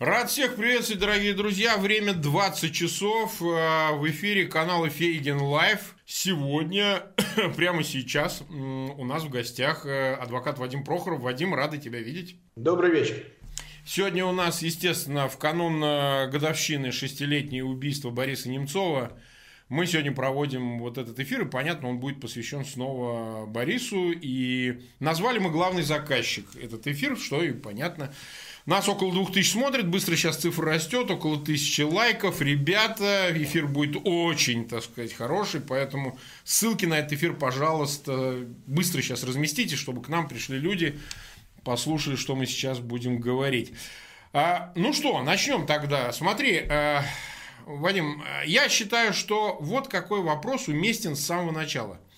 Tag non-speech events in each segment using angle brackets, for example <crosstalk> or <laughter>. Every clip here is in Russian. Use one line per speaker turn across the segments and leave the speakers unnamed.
Рад всех приветствовать, дорогие друзья. Время 20 часов. Э, в эфире канала Фейгин Live. Сегодня, <coughs> прямо сейчас, у нас в гостях э, адвокат Вадим Прохоров. Вадим, рады тебя видеть.
Добрый вечер.
Сегодня у нас, естественно, в канун э, годовщины шестилетнего убийства Бориса Немцова мы сегодня проводим вот этот эфир, и понятно, он будет посвящен снова Борису. И назвали мы главный заказчик этот эфир, что и понятно. Нас около 2000 смотрит, быстро сейчас цифра растет, около 1000 лайков. Ребята, эфир будет очень, так сказать, хороший, поэтому ссылки на этот эфир, пожалуйста, быстро сейчас разместите, чтобы к нам пришли люди, послушали, что мы сейчас будем говорить. А, ну что, начнем тогда. Смотри, а, Вадим, я считаю, что вот какой вопрос уместен с самого начала –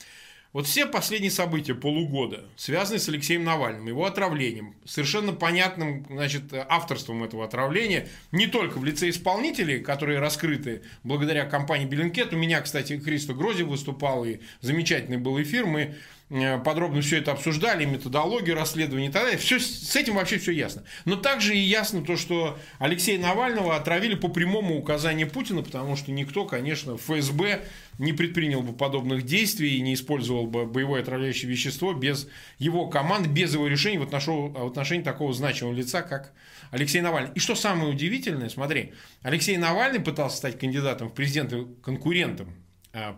вот все последние события полугода, связанные с Алексеем Навальным, его отравлением, совершенно понятным значит, авторством этого отравления, не только в лице исполнителей, которые раскрыты благодаря компании Беллинкет. У меня, кстати, Христо Грози выступал, и замечательный был эфир. Мы подробно все это обсуждали, методологию расследования и так далее. Все, с этим вообще все ясно. Но также и ясно то, что Алексея Навального отравили по прямому указанию Путина, потому что никто, конечно, ФСБ не предпринял бы подобных действий и не использовал бы боевое отравляющее вещество без его команд, без его решений в отношении, в отношении такого значимого лица, как Алексей Навальный. И что самое удивительное, смотри, Алексей Навальный пытался стать кандидатом в президенты конкурентом Э,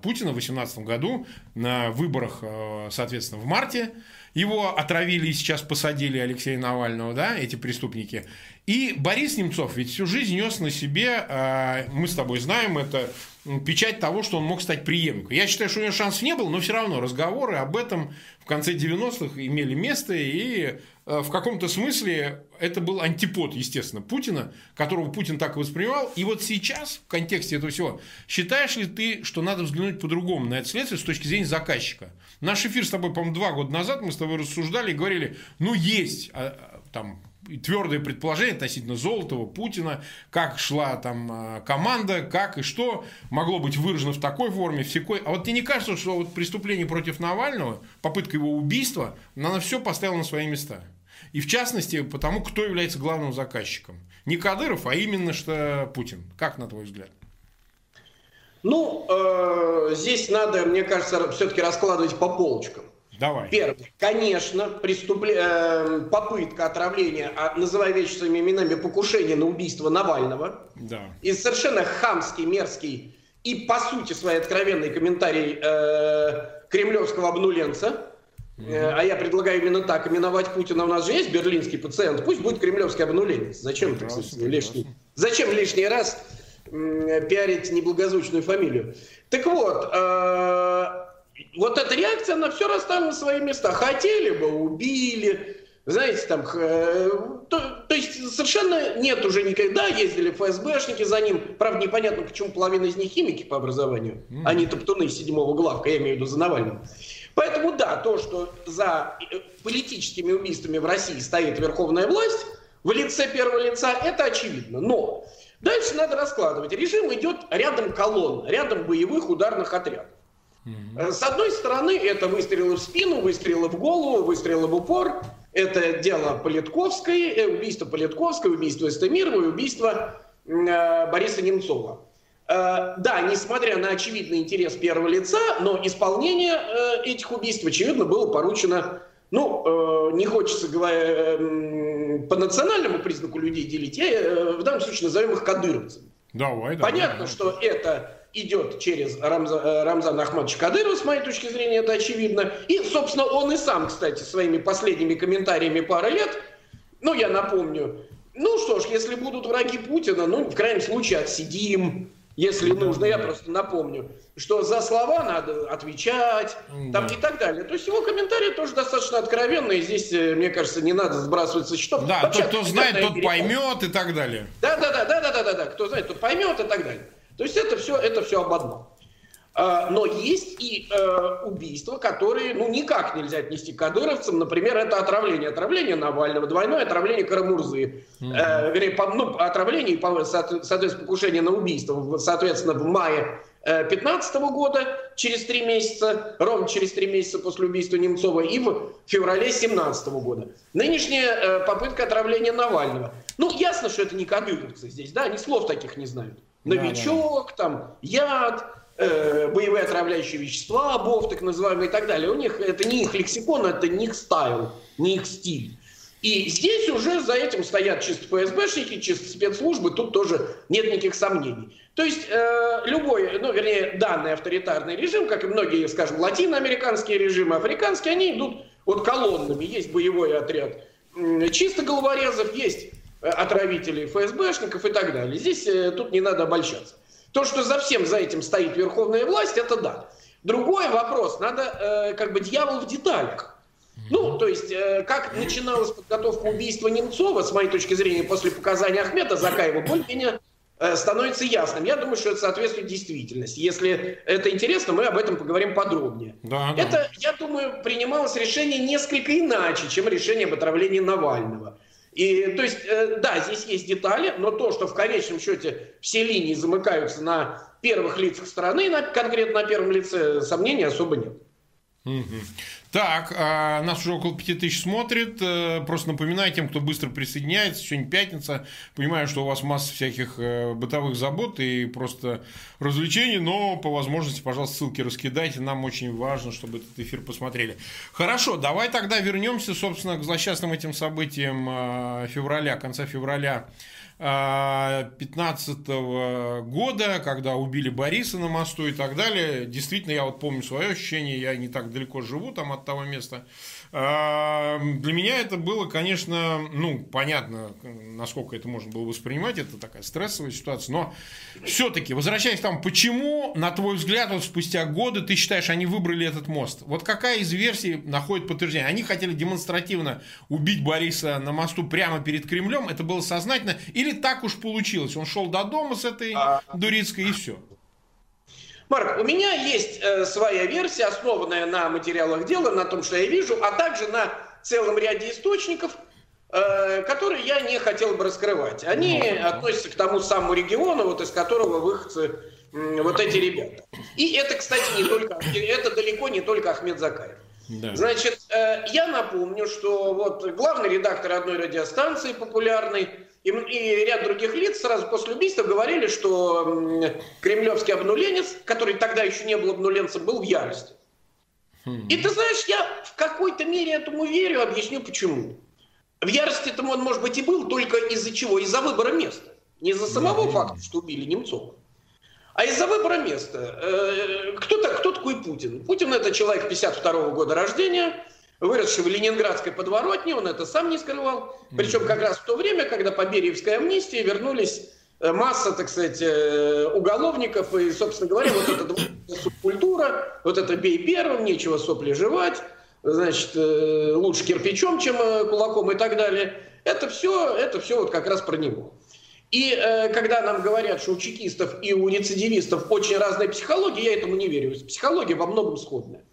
Путина в 2018 году на выборах, э, соответственно, в марте. Его отравили и сейчас посадили Алексея Навального, да, эти преступники. И Борис Немцов ведь всю жизнь нес на себе, э, мы с тобой знаем, это печать того, что он мог стать преемником. Я считаю, что у него шансов не было, но все равно разговоры об этом в конце 90-х имели место, и э, в каком-то смысле это был антипод, естественно, Путина, которого Путин так воспринимал. И вот сейчас, в контексте этого всего, считаешь ли ты, что надо взглянуть по-другому на это следствие с точки зрения заказчика? Наш эфир с тобой, по-моему, два года назад мы с тобой рассуждали и говорили, ну, есть а, а, там твердое предположение относительно Золотого, Путина, как шла там а, команда, как и что могло быть выражено в такой форме, в секой. А вот тебе не кажется, что вот преступление против Навального, попытка его убийства, она все поставила на свои места? И в частности, потому кто является главным заказчиком. Не Кадыров, а именно что Путин. Как на твой взгляд?
Ну, э, здесь надо, мне кажется, все-таки раскладывать по полочкам.
Давай.
Первое. Конечно, преступле... Э, попытка отравления, а, называя вещи своими именами, покушение на убийство Навального.
Да.
И совершенно хамский, мерзкий и, по сути, своей откровенный комментарий э, кремлевского обнуленца. Э, а я предлагаю именно так именовать Путина. У нас же есть берлинский пациент. Пусть будет кремлевский обнуленец. Зачем, так сказать, лишний, зачем лишний раз пиарить неблагозвучную фамилию? Так вот, э, вот эта реакция, она все расставила на свои места. Хотели бы, убили. Знаете, там, э, то, то есть совершенно нет уже никогда, ездили ФСБшники за ним. Правда, непонятно, почему половина из них химики по образованию, mm. а не топтуны седьмого главка, я имею в виду за Навальным. Поэтому да, то, что за э, политическими убийствами в России стоит верховная власть в лице первого лица, это очевидно. Но дальше надо раскладывать. Режим идет рядом колонн, рядом боевых ударных отрядов. С одной стороны, это выстрелы в спину, выстрелы в голову, выстрелы в упор. Это дело Политковской, э, убийство Политковской, убийство Эстемирова и убийство э, Бориса Немцова. Да, несмотря на очевидный интерес первого лица, но исполнение этих убийств, очевидно, было поручено, ну, не хочется говоря, по национальному признаку людей делить, я в данном случае назовем их кадыровцами.
Давай,
давай, Понятно, давай. что это идет через Рамза, э, Рамзана Ахмадовича Кадырова, с моей точки зрения, это очевидно. И, собственно, он и сам, кстати, своими последними комментариями пары лет, ну, я напомню, ну что ж, если будут враги Путина, ну, в крайнем случае, отсидим, если нужно. Я просто напомню, что за слова надо отвечать там, и так далее. То есть его комментарии тоже достаточно откровенные. Здесь, э, мне кажется, не надо сбрасывать со счетов.
Да, Вообще, тот, кто знает, тот поймет и так далее.
Да, да, да, да, да, да, да, да. Кто знает, тот поймет и так далее. То есть это все, это все об одном. А, но есть и э, убийства, которые ну, никак нельзя отнести к кадыровцам. Например, это отравление. Отравление Навального, двойное отравление Карамурзы. Mm-hmm. Э, ну, отравление, соответственно, покушение на убийство, соответственно, в мае 2015 года, через три месяца, ровно через три месяца после убийства Немцова, и в феврале 2017 года. Нынешняя э, попытка отравления Навального. Ну, ясно, что это не кадыровцы здесь, да, они слов таких не знают. Новичок, да, да. там, яд, э, боевые отравляющие вещества, БОВ так называемые и так далее. У них это не их лексикон, это не их стайл, не их стиль. И здесь уже за этим стоят чисто ФСБшники, чисто спецслужбы, тут тоже нет никаких сомнений. То есть э, любой, ну, вернее, данный авторитарный режим, как и многие, скажем, латиноамериканские режимы, африканские, они идут вот колоннами. Есть боевой отряд чисто головорезов, есть э, отравители ФСБшников и так далее. Здесь э, тут не надо обольщаться. То, что за всем за этим стоит верховная власть, это да. Другой вопрос, надо э, как бы дьявол в деталях. Ну, то есть, э, как начиналась подготовка убийства Немцова, с моей точки зрения, после показания Ахмета Закаева, более-менее э, становится ясным. Я думаю, что это соответствует действительности. Если это интересно, мы об этом поговорим подробнее. Да, да. Это, я думаю, принималось решение несколько иначе, чем решение об отравлении Навального. И, то есть, э, да, здесь есть детали, но то, что в конечном счете все линии замыкаются на первых лицах страны, на, конкретно на первом лице, сомнений особо нет.
Так, а нас уже около 5000 смотрит. Э, просто напоминаю тем, кто быстро присоединяется. Сегодня пятница. Понимаю, что у вас масса всяких э, бытовых забот и просто развлечений, но по возможности, пожалуйста, ссылки раскидайте. Нам очень важно, чтобы этот эфир посмотрели. Хорошо, давай тогда вернемся, собственно, к злосчастным этим событиям э, февраля, конца февраля 2015 года, когда убили Бориса на мосту и так далее. Действительно, я вот помню свое ощущение, я не так далеко живу там от того места. А, для меня это было, конечно, ну, понятно, насколько это можно было воспринимать, это такая стрессовая ситуация, но все-таки, возвращаясь к тому, почему, на твой взгляд, вот спустя годы ты считаешь, они выбрали этот мост? Вот какая из версий находит подтверждение? Они хотели демонстративно убить Бориса на мосту прямо перед Кремлем, это было сознательно, или так уж получилось? Он шел до дома с этой а. Дурицкой и все.
Марк, у меня есть э, своя версия, основанная на материалах дела, на том, что я вижу, а также на целом ряде источников, э, которые я не хотел бы раскрывать. Они ну, относятся к тому самому региону, вот из которого выходцы э, вот эти ребята. И это, кстати, не только, это далеко не только Ахмед Закаев. Да. Значит, э, я напомню, что вот главный редактор одной радиостанции популярной и, и ряд других лиц сразу после убийства говорили, что кремлевский обнуленец, который тогда еще не был обнуленцем, был в ярости. Хм. И ты знаешь, я в какой-то мере этому верю, объясню почему. В ярости этому он, может быть, и был, только из-за чего? Из-за выбора места. Не из-за самого факта, что убили Немцова, а из-за выбора места. Э, кто, кто такой Путин? Путин это человек 52 -го года рождения, выросший в ленинградской подворотне, он это сам не скрывал. Причем как раз в то время, когда по Бериевской амнистии вернулись э, масса, так сказать, э, уголовников, и, собственно говоря, вот эта субкультура, вот это бей первым, нечего сопли жевать, значит, э, лучше кирпичом, чем кулаком и так далее. Это все, это все вот как раз про него. И э, когда нам говорят, что у чекистов и у рецидивистов очень разная психология, я этому не верю. Психология во многом сходная.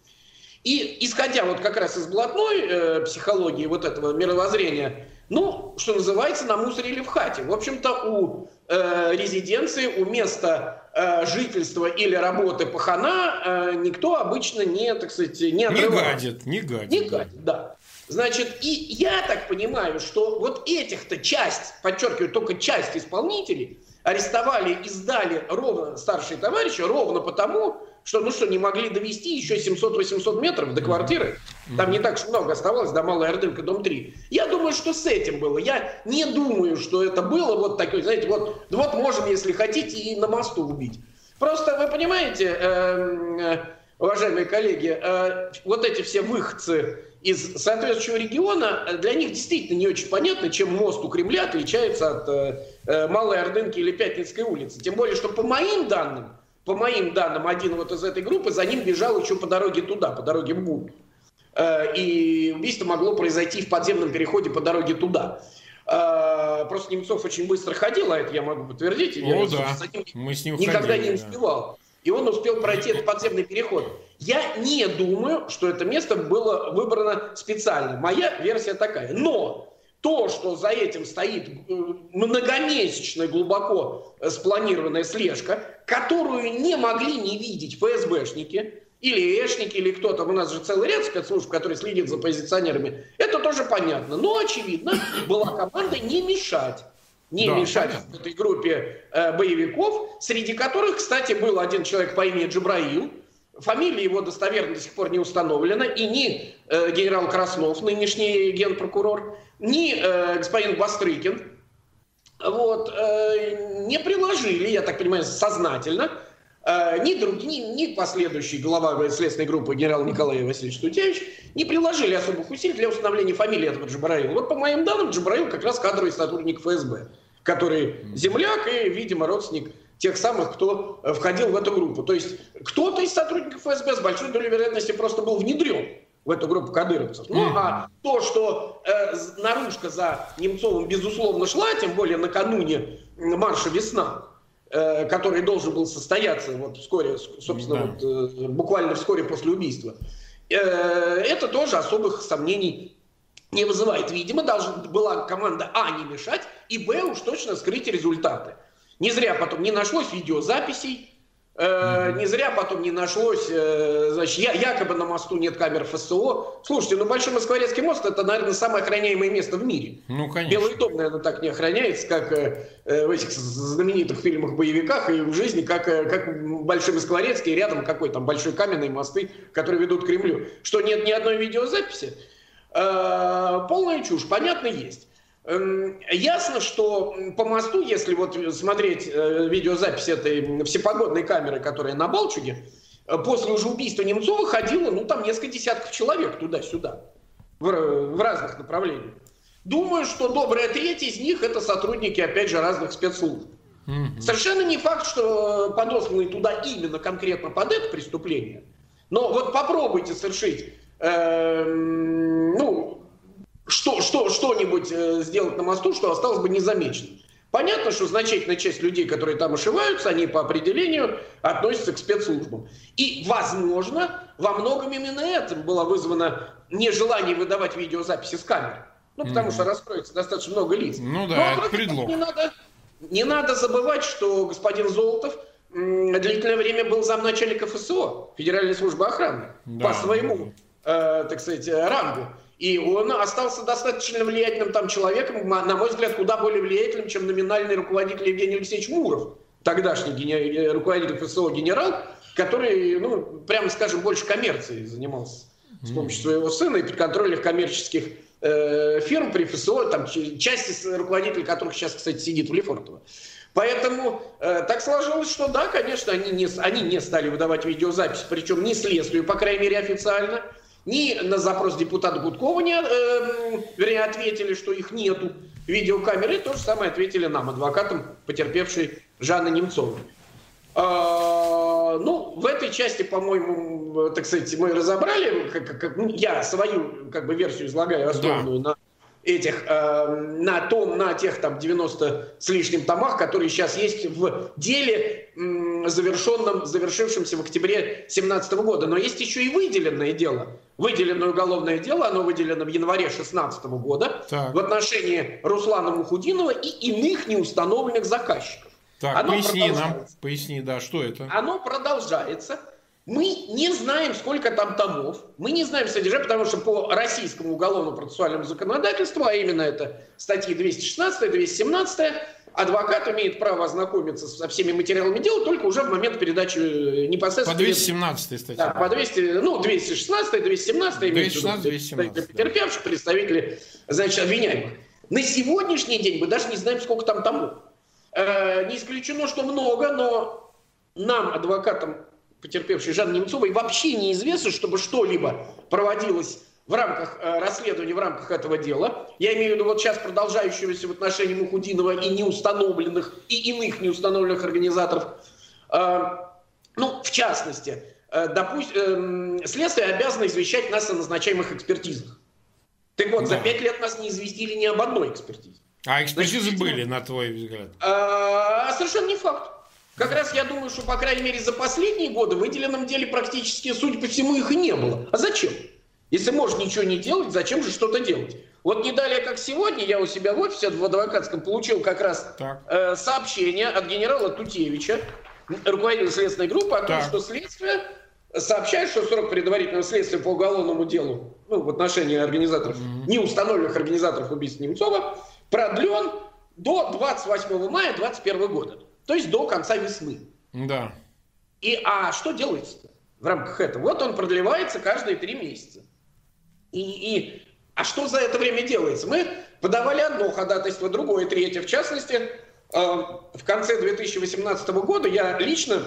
И исходя вот как раз из блатной э, психологии вот этого мировоззрения, ну, что называется, на мусоре или в хате. В общем-то, у э, резиденции, у места э, жительства или работы пахана э, никто обычно не, так сказать, не
отрывается. Не гадит, не гадит.
Не гадит, да. Значит, и я так понимаю, что вот этих-то часть, подчеркиваю, только часть исполнителей арестовали и сдали ровно старшие товарищи, ровно потому, что, ну что, не могли довести еще 700-800 метров до квартиры. Там не так много оставалось, до Малой Ордынка, дом 3. Я думаю, что с этим было. Я не думаю, что это было вот такое, знаете, вот, вот можем, если хотите, и на мосту убить. Просто вы понимаете, эм, э, уважаемые коллеги, э, вот эти все выходцы из соответствующего региона, э, для них действительно не очень понятно, чем мост у Кремля отличается от э Малой Ордынки или Пятницкой улицы. Тем более, что по моим данным, по моим данным, один вот из этой группы за ним бежал еще по дороге туда, по дороге в Буд. Э, и убийство могло произойти в подземном переходе по дороге туда. Э, просто Немцов очень быстро ходил, а это я могу подтвердить. О,
я да. с ним Мы с ним
никогда ходили, не успевал. Да. И он успел пройти этот подземный переход. Я не думаю, что это место было выбрано специально. Моя версия такая. Но то, что за этим стоит э, многомесячная глубоко спланированная слежка, которую не могли не видеть ФСБшники, или эшники, или кто там, у нас же целый ряд спецслужб, который следит за позиционерами, это тоже понятно. Но, очевидно, была команда не мешать не да, мешать понятно. этой группе э, боевиков, среди которых, кстати, был один человек по имени Джабраил, Фамилия его достоверно до сих пор не установлена, и ни э, генерал Краснов, нынешний генпрокурор, ни э, господин Бастрыкин вот, э, не приложили, я так понимаю, сознательно, э, ни, друг, ни, ни последующий глава следственной группы генерал Николай Васильевич Тутевич не приложили особых усилий для установления фамилии этого Джабраила. Вот по моим данным, Джабраил как раз кадровый сотрудник ФСБ, который земляк и, видимо, родственник тех самых, кто э, входил в эту группу. То есть кто-то из сотрудников ФСБ с большой долей вероятности просто был внедрен в эту группу кадыровцев. Ну, а то, что э, наружка за Немцовым, безусловно, шла, тем более накануне марша «Весна», э, который должен был состояться вот вскоре, собственно, да. вот, э, буквально вскоре после убийства, э, это тоже особых сомнений не вызывает. Видимо, должна была команда А не мешать, и Б уж точно скрыть результаты. Не зря потом не нашлось видеозаписей, э, не зря потом не нашлось, э, значит, я, якобы на мосту нет камер ФСО. Слушайте, ну Большой Москворецкий мост это, наверное, самое охраняемое место в мире.
Ну, конечно.
Белый дом, наверное, так не охраняется, как э, в этих знаменитых фильмах-боевиках и в жизни, как, как Большой Москворецкий, рядом какой там большой каменный мосты, которые ведут к Кремлю. Что нет ни одной видеозаписи? Э, полная чушь, понятно, есть. Эм, ясно, что по мосту, если вот смотреть э, видеозапись этой всепогодной камеры, которая на Балчуге, э, после уже убийства Немцова ходило, ну, там несколько десятков человек туда-сюда, в, в разных направлениях. Думаю, что добрая треть из них это сотрудники, опять же, разных спецслужб. Mm-hmm. Совершенно не факт, что подосланные туда именно конкретно под это преступление. Но вот попробуйте совершить, э, ну, что, что, что-нибудь э, сделать на мосту, что осталось бы незамеченным. Понятно, что значительная часть людей, которые там ошиваются, они по определению относятся к спецслужбам. И, возможно, во многом именно этим было вызвано нежелание выдавать видеозаписи с камер. Ну, потому mm-hmm. что раскроется достаточно много лиц.
Ну да, Но, это предлог.
Не надо, не надо забывать, что господин Золотов длительное время был замначальника ФСО, Федеральной службы охраны, да, по своему, да. э, так сказать, рангу. И он остался достаточно влиятельным там человеком, на мой взгляд, куда более влиятельным, чем номинальный руководитель Евгений Алексеевич Муров, тогдашний гене... руководитель ФСО генерал, который, ну, прямо скажем, больше коммерцией занимался с помощью своего сына и подконтрольных коммерческих э, фирм при ФСО, там части руководителей которых сейчас, кстати, сидит в Лефортово. Поэтому э, так сложилось, что да, конечно, они не, они не стали выдавать видеозапись, причем не следствию, по крайней мере, официально. Ни на запрос депутата Гудкова не, э, вернее, ответили, что их нету видеокамеры. То же самое ответили нам, адвокатам, потерпевшей Жанны Немцовой. А, ну, в этой части, по-моему, так сказать, мы разобрали, как, как, ну, я свою как бы версию излагаю, основанную да. на этих, э, на том, на тех там 90 с лишним томах, которые сейчас есть в деле, э, завершенном, завершившемся в октябре 2017 года. Но есть еще и выделенное дело. Выделенное уголовное дело, оно выделено в январе 2016 года так. в отношении Руслана Мухудинова и иных неустановленных заказчиков.
Так, оно поясни нам, поясни, да, что это?
Оно продолжается. Мы не знаем, сколько там томов, мы не знаем содержание, потому что по российскому уголовно-процессуальному законодательству, а именно это статьи 216, 217, адвокат имеет право ознакомиться со всеми материалами дела только уже в момент передачи э, непосредственно...
По 217 статье.
Да, по 200, ну, 216, 217,
216, 217.
Потерпевших, представители, значит, обвиняемых. На сегодняшний день мы даже не знаем, сколько там томов. Э, не исключено, что много, но нам, адвокатам, потерпевшей Жанны Немцовой, вообще неизвестно, чтобы что-либо проводилось в рамках э, расследования, в рамках этого дела. Я имею в виду вот сейчас продолжающегося в отношении Мухудинова и неустановленных, и иных неустановленных организаторов. Э, ну, в частности, э, допустим, э, следствие обязано извещать нас о назначаемых экспертизах. Так вот, да. за пять лет нас не известили ни об одной экспертизе.
А экспертизы Значит, были, на твой взгляд?
А, совершенно не факт. Как раз я думаю, что, по крайней мере, за последние годы в выделенном деле практически, судя по всему, их и не было. А зачем? Если можно ничего не делать, зачем же что-то делать? Вот не далее, как сегодня, я у себя в офисе в адвокатском получил как раз э, сообщение от генерала Тутевича, руководителя следственной группы, о том, так. что следствие сообщает, что срок предварительного следствия по уголовному делу ну, в отношении организаторов, mm-hmm. неустановленных организаторов убийства Немцова продлен до 28 мая 2021 года. То есть до конца весны.
Да.
И а что делается в рамках этого? Вот он продлевается каждые три месяца. И, и а что за это время делается? Мы подавали одно ходатайство, другое, третье. В частности, э, в конце 2018 года я лично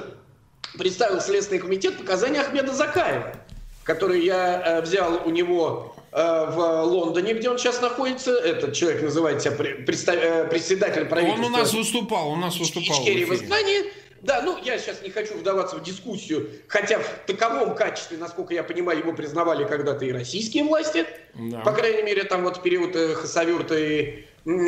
представил Следственный комитет показания Ахмеда Закаева, который я э, взял у него в Лондоне, где он сейчас находится. Этот человек называет себя председателем правительства.
Он у нас выступал, у нас выступал.
в, в изгнании. Да, ну я сейчас не хочу вдаваться в дискуссию, хотя в таковом качестве, насколько я понимаю, его признавали когда-то и российские власти, да. по крайней мере, там вот в период э, Хасавюрта и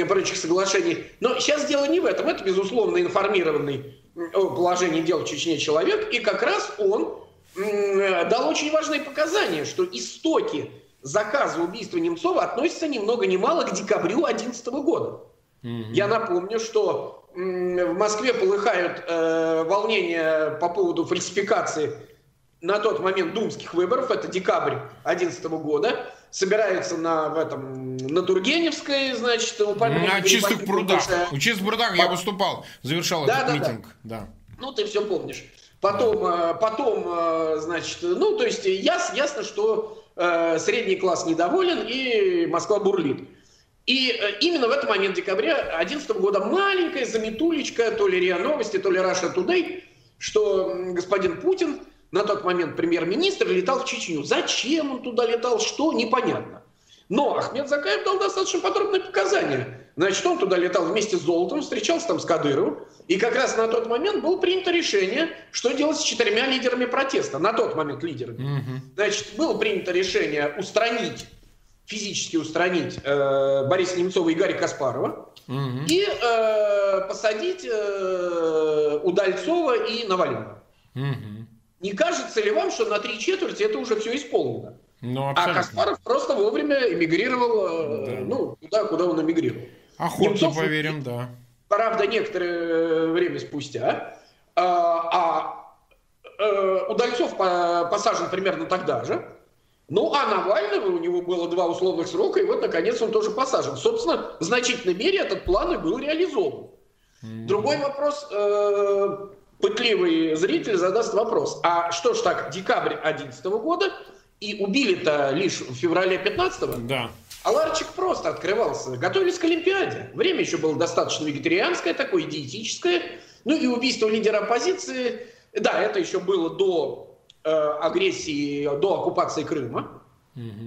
прочих соглашений. Но сейчас дело не в этом, это, безусловно, информированный о положении дел в Чечне человек, и как раз он дал очень важные показания, что истоки заказа убийства Немцова относятся ни много ни мало к декабрю 2011 года. Угу. Я напомню, что в Москве полыхают э, волнения по поводу фальсификации на тот момент думских выборов, это декабрь 2011 года, собираются на, в этом, на Тургеневской, значит, у
На чистых прудах. У чистых прудах я выступал, завершал да, этот да, митинг. Да. да.
Ну, ты все помнишь. Потом. Э, потом, э, значит, ну, то есть яс, ясно, что средний класс недоволен и Москва бурлит. И э, именно в этот момент декабря 2011 года маленькая заметулечка, то ли РИА Новости, то ли Раша Today, что господин Путин, на тот момент премьер-министр, летал в Чечню. Зачем он туда летал, что, непонятно. Но Ахмед Закаев дал достаточно подробные показания. Значит, он туда летал вместе с Золотом, встречался там с Кадыровым. И как раз на тот момент было принято решение, что делать с четырьмя лидерами протеста. На тот момент лидерами. Угу. Значит, было принято решение устранить физически устранить э, Бориса Немцова и Гарри Каспарова угу. и э, посадить э, Удальцова и Навального. Угу. Не кажется ли вам, что на три четверти это уже все исполнено? Ну, а Каспаров просто вовремя эмигрировал э, да. ну, туда, куда он эмигрировал.
Охотно Немцов, поверим, да.
Правда, некоторое время спустя. А, а э, Удальцов посажен примерно тогда же. Ну, а Навального у него было два условных срока, и вот, наконец, он тоже посажен. Собственно, в значительной мере этот план и был реализован. Mm-hmm. Другой вопрос, э, пытливый зритель задаст вопрос. А что ж так, декабрь 2011 года, и убили-то лишь в феврале 15
Да.
А Ларчик просто открывался. Готовились к Олимпиаде. Время еще было достаточно вегетарианское, такое диетическое. Ну и убийство лидера оппозиции, да, это еще было до Э, агрессии, до оккупации Крыма.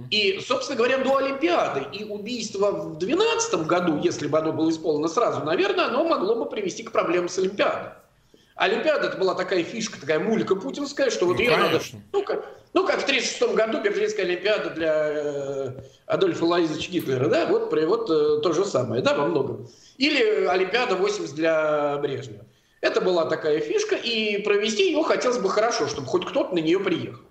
И, собственно говоря, до Олимпиады. И убийство в 2012 году, если бы оно было исполнено сразу, наверное, оно могло бы привести к проблемам с Олимпиадой. Олимпиада это была такая фишка, такая мулька путинская, что вот ну, ее конечно. надо... Ну, как, ну, как в 1936 году Берлинская Олимпиада для э, Адольфа Лаизовича Гитлера, да, вот, вот э, то же самое, да, во многом. Или Олимпиада 80 для Брежнева. Это была такая фишка, и провести ее хотелось бы хорошо, чтобы хоть кто-то на нее приехал.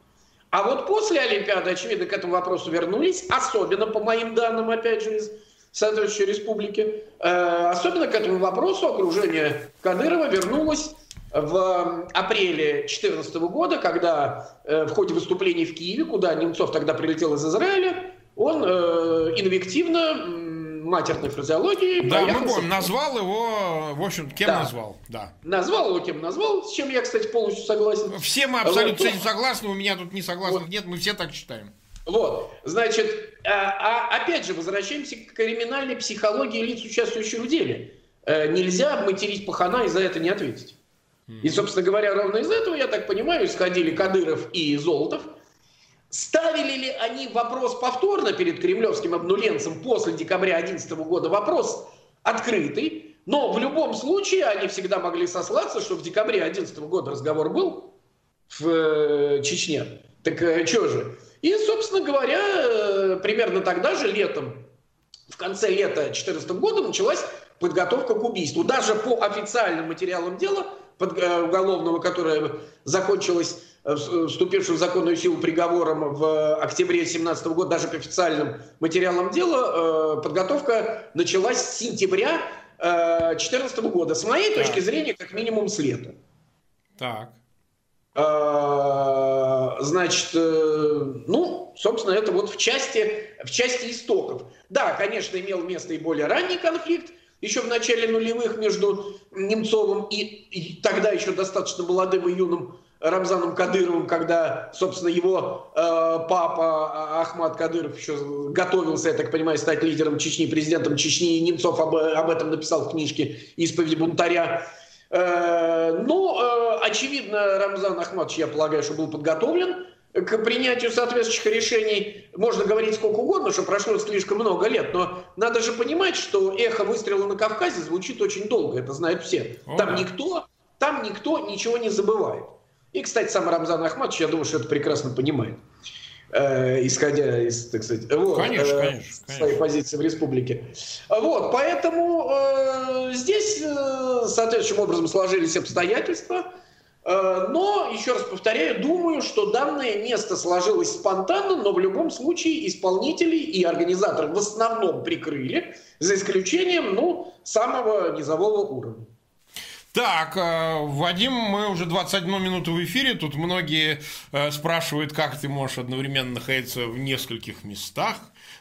А вот после Олимпиады, очевидно, к этому вопросу вернулись, особенно по моим данным, опять же, из соответствующей республики, э, особенно к этому вопросу окружение Кадырова вернулось в апреле 2014 года, когда э, в ходе выступлений в Киеве, куда Немцов тогда прилетел из Израиля, он э, инвективно матерной фразеологии.
Да, мы помним, назвал его, в общем, кем да. назвал, да.
Назвал его кем назвал, с чем я, кстати, полностью согласен.
Все мы абсолютно вот. с этим согласны, у меня тут не согласных вот. нет, мы все так считаем.
Вот, значит, а, а, опять же, возвращаемся к криминальной психологии лиц, участвующих в деле. Э, нельзя материть пахана и за это не ответить. И, собственно говоря, ровно из этого, я так понимаю, исходили Кадыров и Золотов – Ставили ли они вопрос повторно перед кремлевским обнуленцем после декабря 2011 года? Вопрос открытый, но в любом случае они всегда могли сослаться, что в декабре 2011 года разговор был в э, Чечне. Так э, что же? И, собственно говоря, э, примерно тогда же, летом, в конце лета 2014 года началась подготовка к убийству. Даже по официальным материалам дела под, уголовного, которое закончилось Э, вступившим в законную силу приговором в октябре 2017 года, даже по официальным материалам дела, э, подготовка началась с сентября 2014 э, года. С моей так. точки зрения, как минимум с лета.
Так.
Значит, ну, собственно, это вот в части, в части истоков. Да, конечно, имел место и более ранний конфликт, еще в начале нулевых между Немцовым и, и тогда еще достаточно молодым и юным Рамзаном Кадыровым, когда, собственно, его э, папа Ахмад Кадыров еще готовился, я так понимаю, стать лидером Чечни, президентом Чечни, и Немцов об, об этом написал в книжке «Исповеди бунтаря». Э, ну, э, очевидно, Рамзан Ахмадович, я полагаю, что был подготовлен к принятию соответствующих решений. Можно говорить сколько угодно, что прошло слишком много лет, но надо же понимать, что эхо выстрела на Кавказе звучит очень долго, это знают все. Там никто, там никто ничего не забывает. И, кстати, сам Рамзан Ахматович, я думаю, что это прекрасно понимает, э, исходя из, так сказать, вот, конечно, э, конечно, своей позиции в республике. Вот, поэтому э, здесь э, соответствующим образом сложились обстоятельства. Э, но, еще раз повторяю, думаю, что данное место сложилось спонтанно, но в любом случае исполнители и организаторы в основном прикрыли, за исключением ну, самого низового уровня.
Так, э, Вадим, мы уже 21 минуту в эфире. Тут многие э, спрашивают, как ты можешь одновременно находиться в нескольких местах.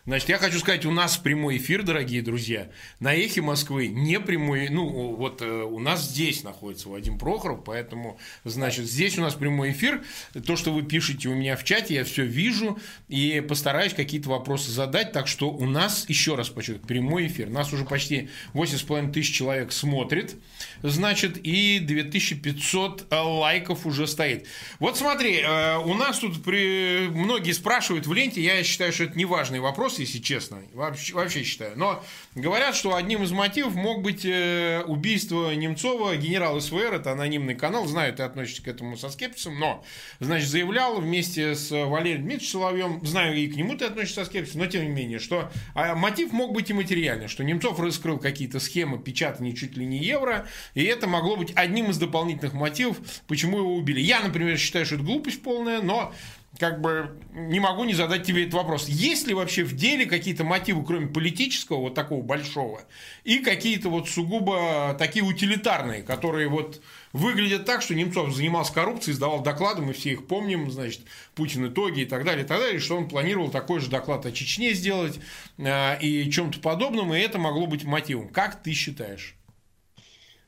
Значит, я хочу сказать, у нас прямой эфир, дорогие друзья. На Эхе Москвы не прямой, ну, вот э, у нас здесь находится Вадим Прохоров, поэтому, значит, здесь у нас прямой эфир. То, что вы пишете у меня в чате, я все вижу и постараюсь какие-то вопросы задать. Так что у нас, еще раз подчеркиваю, прямой эфир. Нас уже почти 8,5 тысяч человек смотрит, значит, и 2500 лайков уже стоит. Вот смотри, э, у нас тут при... многие спрашивают в ленте, я считаю, что это неважный вопрос, если честно. Вообще, вообще считаю. Но говорят, что одним из мотивов мог быть э, убийство Немцова, генерал СВР, это анонимный канал, знаю, ты относишься к этому со скепсисом, но, значит, заявлял вместе с Валерием Дмитриевичем Соловьем, знаю, и к нему ты относишься со скепсисом, но тем не менее, что а мотив мог быть и материальный, что Немцов раскрыл какие-то схемы печатания чуть ли не евро, и это могло быть одним из дополнительных мотивов, почему его убили. Я, например, считаю, что это глупость полная, но как бы не могу не задать тебе этот вопрос. Есть ли вообще в деле какие-то мотивы, кроме политического, вот такого большого, и какие-то вот сугубо такие утилитарные, которые вот выглядят так, что Немцов занимался коррупцией, сдавал доклады, мы все их помним, значит, Путин итоги и так далее, и так далее, что он планировал такой же доклад о Чечне сделать э, и чем-то подобном, и это могло быть мотивом. Как ты считаешь?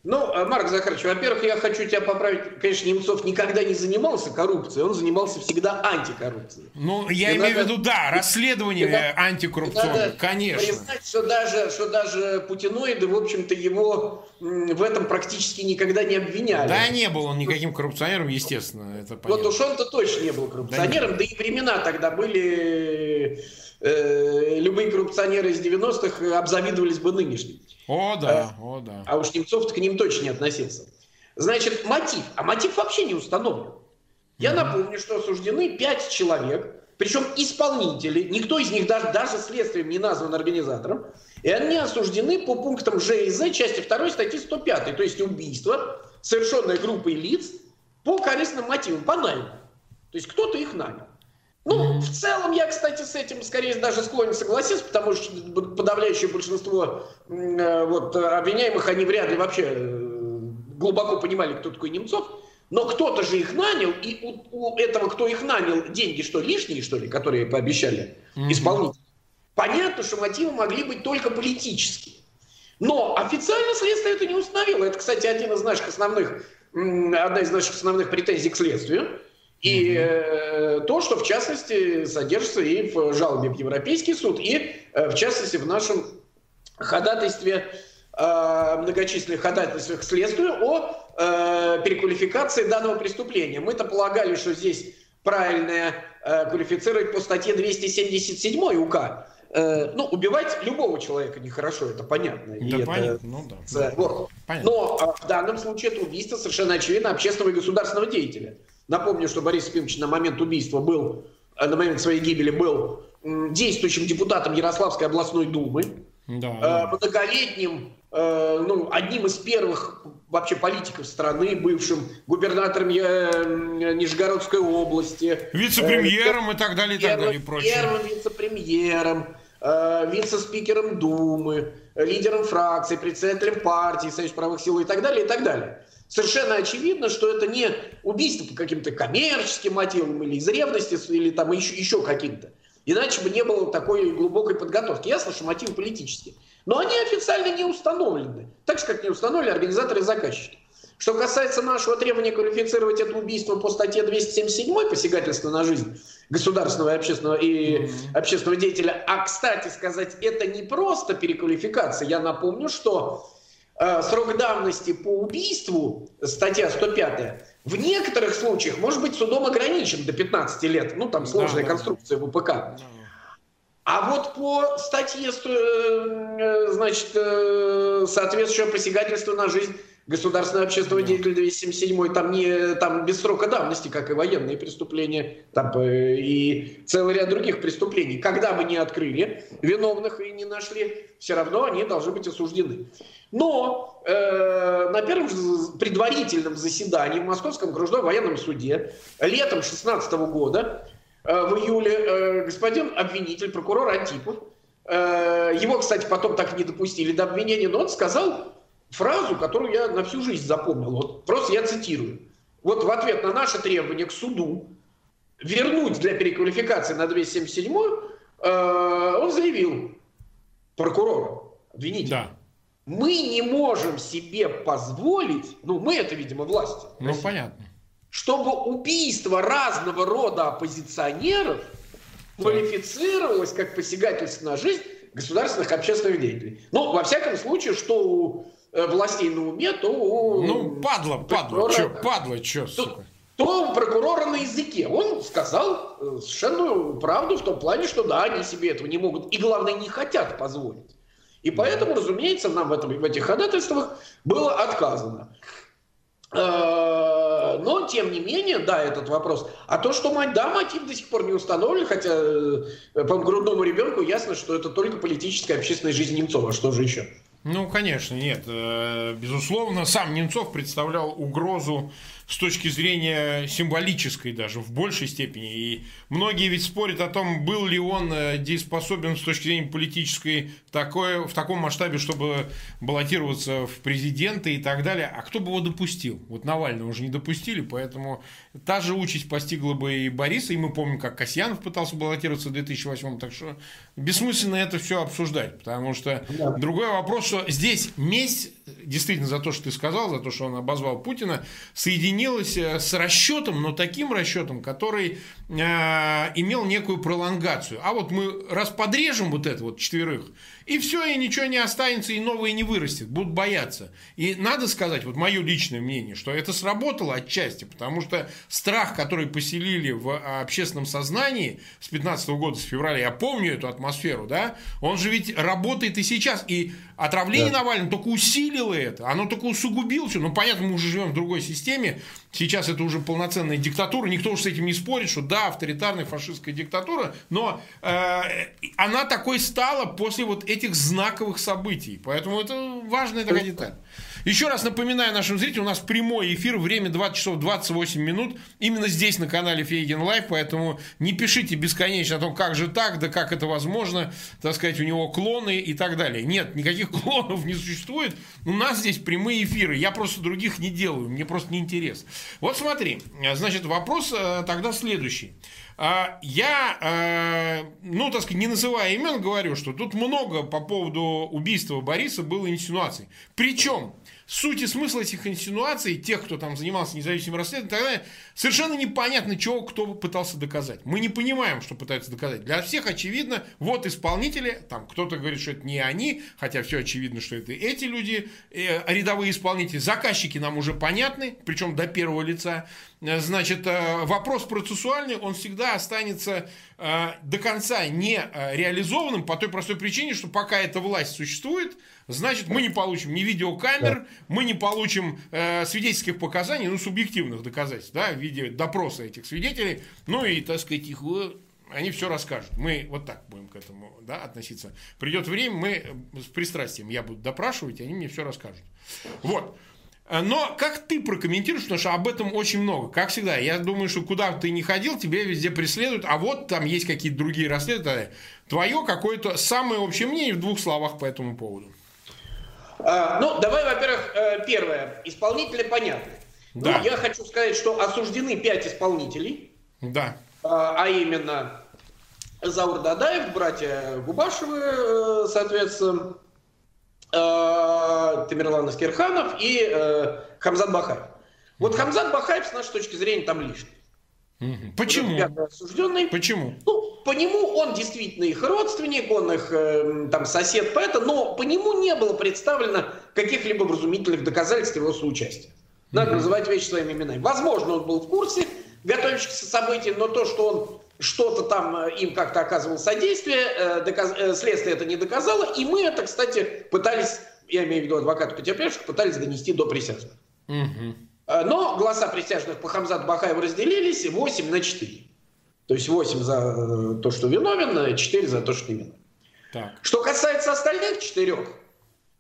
Ну, э, Марк Захарович, во-первых, я хочу тебя поправить. Конечно, Немцов никогда не занимался коррупцией, он занимался всегда антикоррупцией.
Ну, я и имею надо... в виду, да, расследование надо... антикоррупционное, конечно.
признать, что даже, что даже путиноиды, в общем-то, его в этом практически никогда не обвиняли.
Да, не был он никаким коррупционером, естественно, это понятно.
Вот уж он-то точно не был коррупционером, да, да и времена тогда были Э, любые коррупционеры из 90-х обзавидовались бы нынешним.
О, да, а, о, да.
А уж Немцов к ним точно не относился. Значит, мотив. А мотив вообще не установлен. Я напомню, что осуждены пять человек, причем исполнители, никто из них даже, даже следствием не назван организатором, и они осуждены по пунктам Ж и З части 2 статьи 105, то есть убийство, совершенное группой лиц по корыстным мотивам, по найму. То есть кто-то их нанял. Ну, в целом я, кстати, с этим скорее даже склонен согласиться, потому что подавляющее большинство э, вот, обвиняемых, они вряд ли вообще э, глубоко понимали, кто такой Немцов. Но кто-то же их нанял, и у, у этого, кто их нанял, деньги что, лишние, что ли, которые пообещали mm-hmm. исполнитель? Понятно, что мотивы могли быть только политические. Но официально следствие это не установило. Это, кстати, один из наших основных, одна из наших основных претензий к следствию и э, то, что в частности содержится и в жалобе в Европейский суд, и э, в частности в нашем ходатайстве, э, многочисленных ходатайствах к следствию о э, переквалификации данного преступления. Мы-то полагали, что здесь правильно э, квалифицировать по статье 277 УК. Э, ну, убивать любого человека нехорошо, это понятно.
Да,
и
понятно. Это, ну, да.
Вот. понятно. Но э, в данном случае это убийство совершенно очевидно общественного и государственного деятеля. Напомню, что Борис Ефимович на момент убийства был, э, на момент своей гибели был действующим депутатом Ярославской областной думы, да. Э, многолетним, э, ну, одним из первых вообще политиков страны, бывшим губернатором Нижегородской области.
Вице-премьером и так далее, и так далее, и прочее.
Первым вице-премьером, вице-спикером Думы, лидером фракции, председателем партии, Союз правых сил и так далее, и так далее совершенно очевидно, что это не убийство по каким-то коммерческим мотивам или из ревности, или там еще, еще каким-то. Иначе бы не было такой глубокой подготовки. Ясно, что мотивы политические. Но они официально не установлены. Так же, как не установлены организаторы и заказчики. Что касается нашего требования квалифицировать это убийство по статье 277 посягательство на жизнь государственного и общественного, и общественного деятеля, а, кстати сказать, это не просто переквалификация. Я напомню, что срок давности по убийству, статья 105, в некоторых случаях может быть судом ограничен до 15 лет. Ну, там сложная да, конструкция да. ВПК. Да. А вот по статье, э, значит, э, соответствующее посягательство на жизнь государственного общественного деятеля 277 там не там без срока давности, как и военные преступления, там э, и целый ряд других преступлений. Когда бы не открыли виновных и не нашли, все равно они должны быть осуждены. Но э, на первом предварительном заседании в Московском окружном военном суде летом 16 года э, в июле э, господин обвинитель, прокурор Антипов, э, его, кстати, потом так и не допустили до обвинения, но он сказал фразу, которую я на всю жизнь запомнил. Вот просто я цитирую. Вот в ответ на наше требование к суду вернуть для переквалификации на 277 э, он заявил прокурору, обвинителю, да. мы не можем себе позволить, ну мы это, видимо, власти.
Ну, России, понятно.
Чтобы убийство разного рода оппозиционеров квалифицировалось как посягательство на жизнь государственных общественных деятелей. Ну, во всяком случае, что у властей на уме, то у...
Ну, падла, падла, чё, падла, чё,
то, то у прокурора на языке. Он сказал э, совершенно правду в том плане, что да, они себе этого не могут и, главное, не хотят позволить. И поэтому, разумеется, нам в, этом, в этих ходатайствах было отказано. Э, но, тем не менее, да, этот вопрос. А то, что мать, да, мотив до сих пор не установлен, хотя по грудному ребенку ясно, что это только политическая общественная жизнь Немцова. Что же еще?
Ну, конечно, нет. Э, безусловно, сам Немцов представлял угрозу с точки зрения символической даже в большей степени. И многие ведь спорят о том, был ли он э, дееспособен с точки зрения политической такое, в таком масштабе, чтобы баллотироваться в президенты и так далее. А кто бы его допустил? Вот Навального уже не допустили, поэтому та же участь постигла бы и Бориса, и мы помним, как Касьянов пытался баллотироваться в 2008 так что бессмысленно это все обсуждать, потому что да. другой вопрос, что здесь месть действительно за то, что ты сказал, за то, что он обозвал Путина, соединилась э, с расчетом, но таким расчетом, который э, имел некую пролонгацию. А вот мы раз подрежем вот это вот четверых, и все, и ничего не останется, и новые не вырастет, будут бояться. И надо сказать, вот мое личное мнение, что это сработало отчасти, потому что страх, который поселили в общественном сознании с 15 года, с февраля, я помню эту атмосферу, да, он же ведь работает и сейчас, и отравление да. Навального только усилило это, оно только усугубило все, ну, понятно, мы уже живем в другой системе, сейчас это уже полноценная диктатура, никто уже с этим не спорит, что да, авторитарная фашистская диктатура, но э, она такой стала после вот этих знаковых событий. Поэтому это важная такая деталь. Еще раз напоминаю нашим зрителям, у нас прямой эфир, время 20 часов 28 минут, именно здесь на канале Фейгин Live, поэтому не пишите бесконечно о том, как же так, да как это возможно, так сказать, у него клоны и так далее. Нет, никаких <laughs> клонов не существует, у нас здесь прямые эфиры, я просто других не делаю, мне просто не интересно. Вот смотри, значит, вопрос э, тогда следующий. А, я, э, ну, так сказать, не называя имен, говорю, что тут много по поводу убийства Бориса было инсинуаций. Причем суть и смысл этих инсинуаций, тех, кто там занимался независимым расследованием и совершенно непонятно, чего кто пытался доказать. Мы не понимаем, что пытаются доказать. Для всех очевидно, вот исполнители, там кто-то говорит, что это не они, хотя все очевидно, что это эти люди, э, рядовые исполнители, заказчики нам уже понятны, причем до первого лица. Э, значит, э, вопрос процессуальный, он всегда останется э, до конца не реализованным по той простой причине, что пока эта власть существует, значит, мы не получим ни видеокамер, мы не получим свидетельских показаний, ну, субъективных доказательств, да, в виде допроса этих свидетелей, ну и, так сказать, их они все расскажут. Мы вот так будем к этому да, относиться. Придет время, мы с пристрастием я буду допрашивать, и они мне все расскажут. Вот. Э, но как ты прокомментируешь, потому что об этом очень много. Как всегда, я думаю, что куда ты не ходил, тебя везде преследуют, а вот там есть какие-то другие расследования. Твое какое-то самое общее мнение в двух словах по этому поводу.
А, ну, давай, во-первых, э, первое. Исполнители понятны. Ну, да. Ну, я хочу сказать, что осуждены пять исполнителей.
Да.
А, а именно Заур Дадаев, братья Губашевы, э, соответственно, э, Тамерлан Аскерханов и э, Хамзат Бахаев. Вот Хамзат Бахаев, с нашей точки зрения, там лишний.
Почему?
Осужденный.
Почему?
Ну, по нему он действительно их родственник, он их э, там сосед поэта, но по нему не было представлено каких-либо вразумительных доказательств его соучастия. Надо mm-hmm. называть вещи своими именами. Возможно, он был в курсе готовящихся событий, но то, что он что-то там э, им как-то оказывал содействие, э, доказ... Э, следствие это не доказало, и мы это, кстати, пытались, я имею в виду адвокаты потерпевших, пытались донести до присяжных. Э, но голоса присяжных по Хамзату Бахаеву разделились 8 на 4. То есть 8 за то, что виновен, 4 за то, что не виновен. Так. Что касается остальных четырех,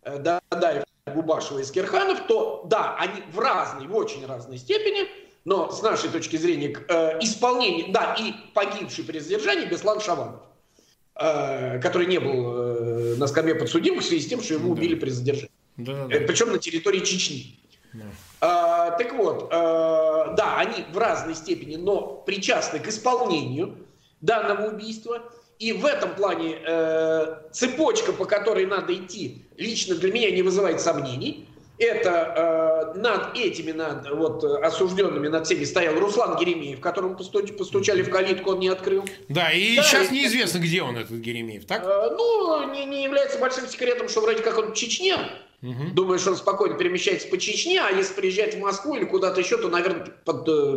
э, Дадаев, Губашева и Скирханов, то да, они в разной, в очень разной степени, но с нашей точки зрения э, исполнение, да, и погибший при задержании Беслан Шаванов, э, который не был э, на скамье подсудимых в связи с тем, что его да. убили при задержании. Да, да. Причем на территории Чечни. Да. А, так вот, а, да, они в разной степени, но причастны к исполнению данного убийства. И в этом плане э, цепочка, по которой надо идти, лично для меня не вызывает сомнений. Это э, над этими, над вот, осужденными, над всеми стоял Руслан Геремеев, которому постуч, постучали в калитку, он не открыл.
Да, и да, сейчас и, неизвестно, где он, этот Геремеев, так?
Э, ну, не, не является большим секретом, что вроде как он чечнен. Угу. Думаешь, он спокойно перемещается по Чечне, а если приезжать в Москву или куда-то еще, то, наверное, под э,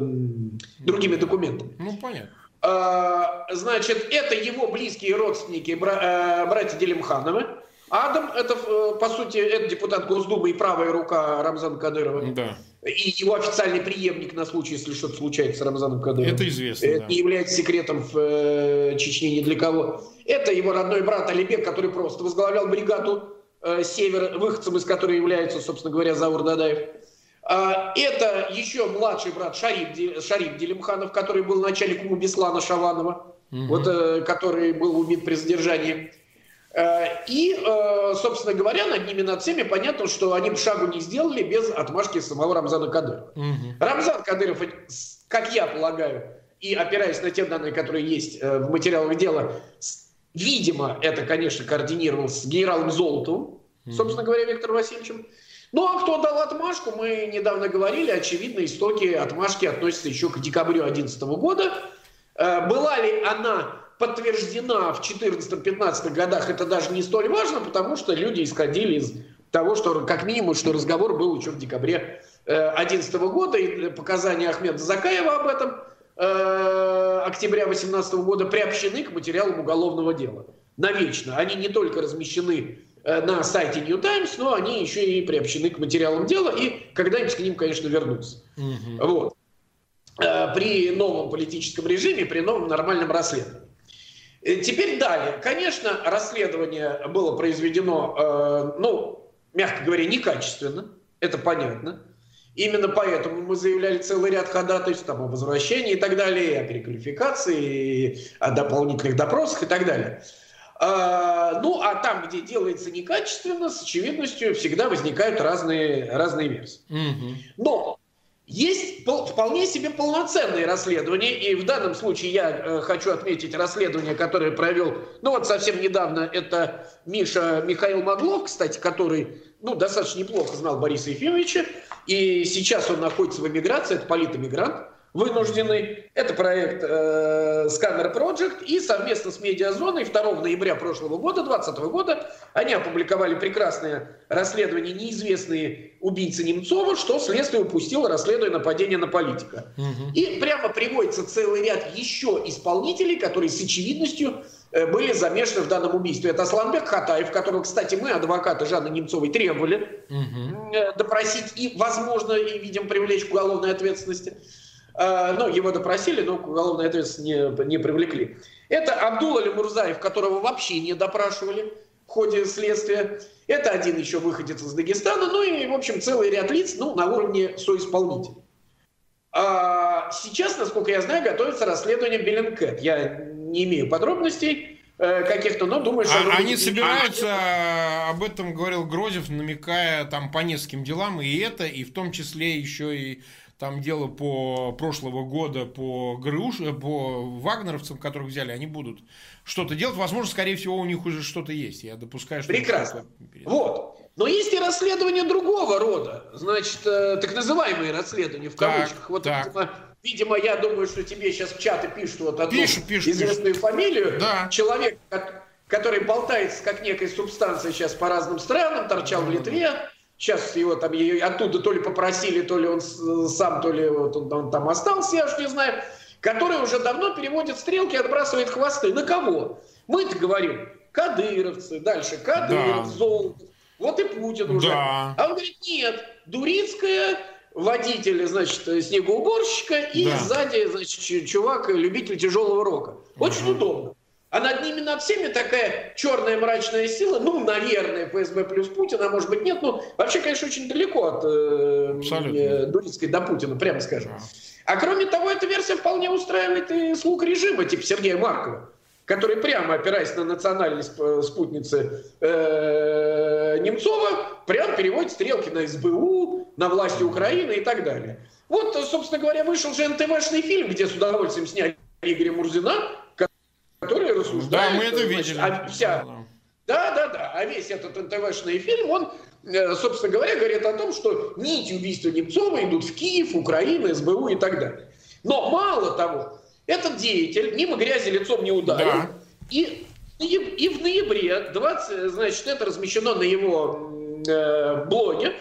другими документами.
Ну, понятно.
А, значит, это его близкие родственники, бра, э, братья Делимхановы. Адам, это, э, по сути, это депутат Госдумы и правая рука Рамзана Кадырова. Да. И его официальный преемник на случай, если что-то случается с Рамзаном Кадыровым.
Это известно,
Это да. не является секретом в э, Чечне ни для кого. Это его родной брат Алибек, который просто возглавлял бригаду Э, север, выходцем из которой является, собственно говоря, Заур Дадаев. А, это еще младший брат Шариф, Шариф Делимханов, который был начальником Беслана Шаванова, угу. вот, э, который был убит при задержании. Э, и, собственно говоря, над ними, над всеми, понятно, что они бы шагу не сделали без отмашки самого Рамзана Кадырова. Угу. Рамзан Кадыров, как я полагаю, и опираясь на те данные, которые есть в материалах дела, Видимо, это, конечно, координировал с генералом Золотовым, собственно говоря, Виктором Васильевичем. Ну, а кто дал отмашку, мы недавно говорили, очевидно, истоки отмашки относятся еще к декабрю 2011 года. Э, была ли она подтверждена в 2014-2015 годах, это даже не столь важно, потому что люди исходили из того, что как минимум, что разговор был еще в декабре 2011 года, и показания Ахмеда Закаева об этом – Э, октября 2018 года приобщены к материалам уголовного дела. Навечно. Они не только размещены э, на сайте New Times, но они еще и приобщены к материалам дела и когда-нибудь к ним, конечно, вернутся. Угу. Вот. Э, при новом политическом режиме, при новом нормальном расследовании. Теперь далее. Конечно, расследование было произведено, ну, мягко говоря, некачественно. Это понятно. Именно поэтому мы заявляли целый ряд ходатайств там, о возвращении и так далее, о переквалификации, о дополнительных допросах и так далее. А, ну, а там, где делается некачественно, с очевидностью всегда возникают разные, разные версии. Угу. Но есть пол, вполне себе полноценные расследования, и в данном случае я э, хочу отметить расследование, которое провел, ну вот совсем недавно, это Миша Михаил Маглов, кстати, который ну, достаточно неплохо знал Бориса Ефимовича, и сейчас он находится в эмиграции, это политэмигрант вынужденный. Это проект э, Scanner Project, и совместно с Медиазоной 2 ноября прошлого года, 2020 года, они опубликовали прекрасное расследование «Неизвестные убийцы Немцова», что следствие упустило, расследуя нападение на политика. Угу. И прямо приводится целый ряд еще исполнителей, которые с очевидностью Э, были замешаны в данном убийстве. Это Асланбек Хатаев, которого, кстати, мы, адвокаты Жанны Немцовой, требовали угу. допросить и, возможно, и, видим, привлечь к уголовной ответственности. Э, ну, его допросили, но к уголовной ответственности не, не привлекли. Это Абдул Али Мурзаев, которого вообще не допрашивали в ходе следствия. Это один еще выходец из Дагестана. Ну и, в общем, целый ряд лиц ну, на уровне соисполнителей. А сейчас, насколько я знаю, готовится расследование Беллинкет. Я не имею подробностей э, каких-то, но думаю, что...
А, они собираются, а, об этом говорил Грозев, намекая там по нескольким делам, и это, и в том числе еще и там дело по прошлого года по ГРУ, по вагнеровцам, которых взяли, они будут что-то делать. Возможно, скорее всего, у них уже что-то есть. Я допускаю, что...
Прекрасно. Вот. Но есть и расследования другого рода, значит, э, так называемые расследования в кавычках. Так, вот, так. Видимо, видимо, я думаю, что тебе сейчас в чаты пишут вот одну пишут, пишут, известную пишут. фамилию. Да. Человек, который болтается как некая субстанция сейчас по разным странам, торчал в Литве. Сейчас его там оттуда то ли попросили, то ли он сам, то ли вот он, он там остался, я уж не знаю. Который уже давно переводит стрелки, отбрасывает хвосты. На кого? Мы-то говорим, кадыровцы, дальше Кадыров, да. Золотов. Вот и Путин уже. Да. А он говорит, нет, Дурицкая, водитель, значит, снегоуборщика, и да. сзади, значит, чувак, любитель тяжелого рока. Очень угу. удобно. А над ними, над всеми такая черная мрачная сила, ну, наверное, ФСБ плюс Путин, а может быть нет, ну, вообще, конечно, очень далеко от э, э, Дурицкой до Путина, прямо скажем. Да. А кроме того, эта версия вполне устраивает и слуг режима, типа Сергея Маркова который прямо опираясь на национальность спутницы э, Немцова, прямо переводит стрелки на СБУ, на власти Украины и так далее. Вот, собственно говоря, вышел же НТВшный фильм, где с удовольствием сняли Игоря Мурзина, рассуждает...
Да, мы это видели.
А вся... Да, да, да. А весь этот НТВшный фильм, он, э, собственно говоря, говорит о том, что нити убийства Немцова идут в Киев, Украину, СБУ и так далее. Но мало того, этот деятель мимо грязи лицом не ударил. Да. И, и, и в ноябре, 20, значит, это размещено на его э, блоге,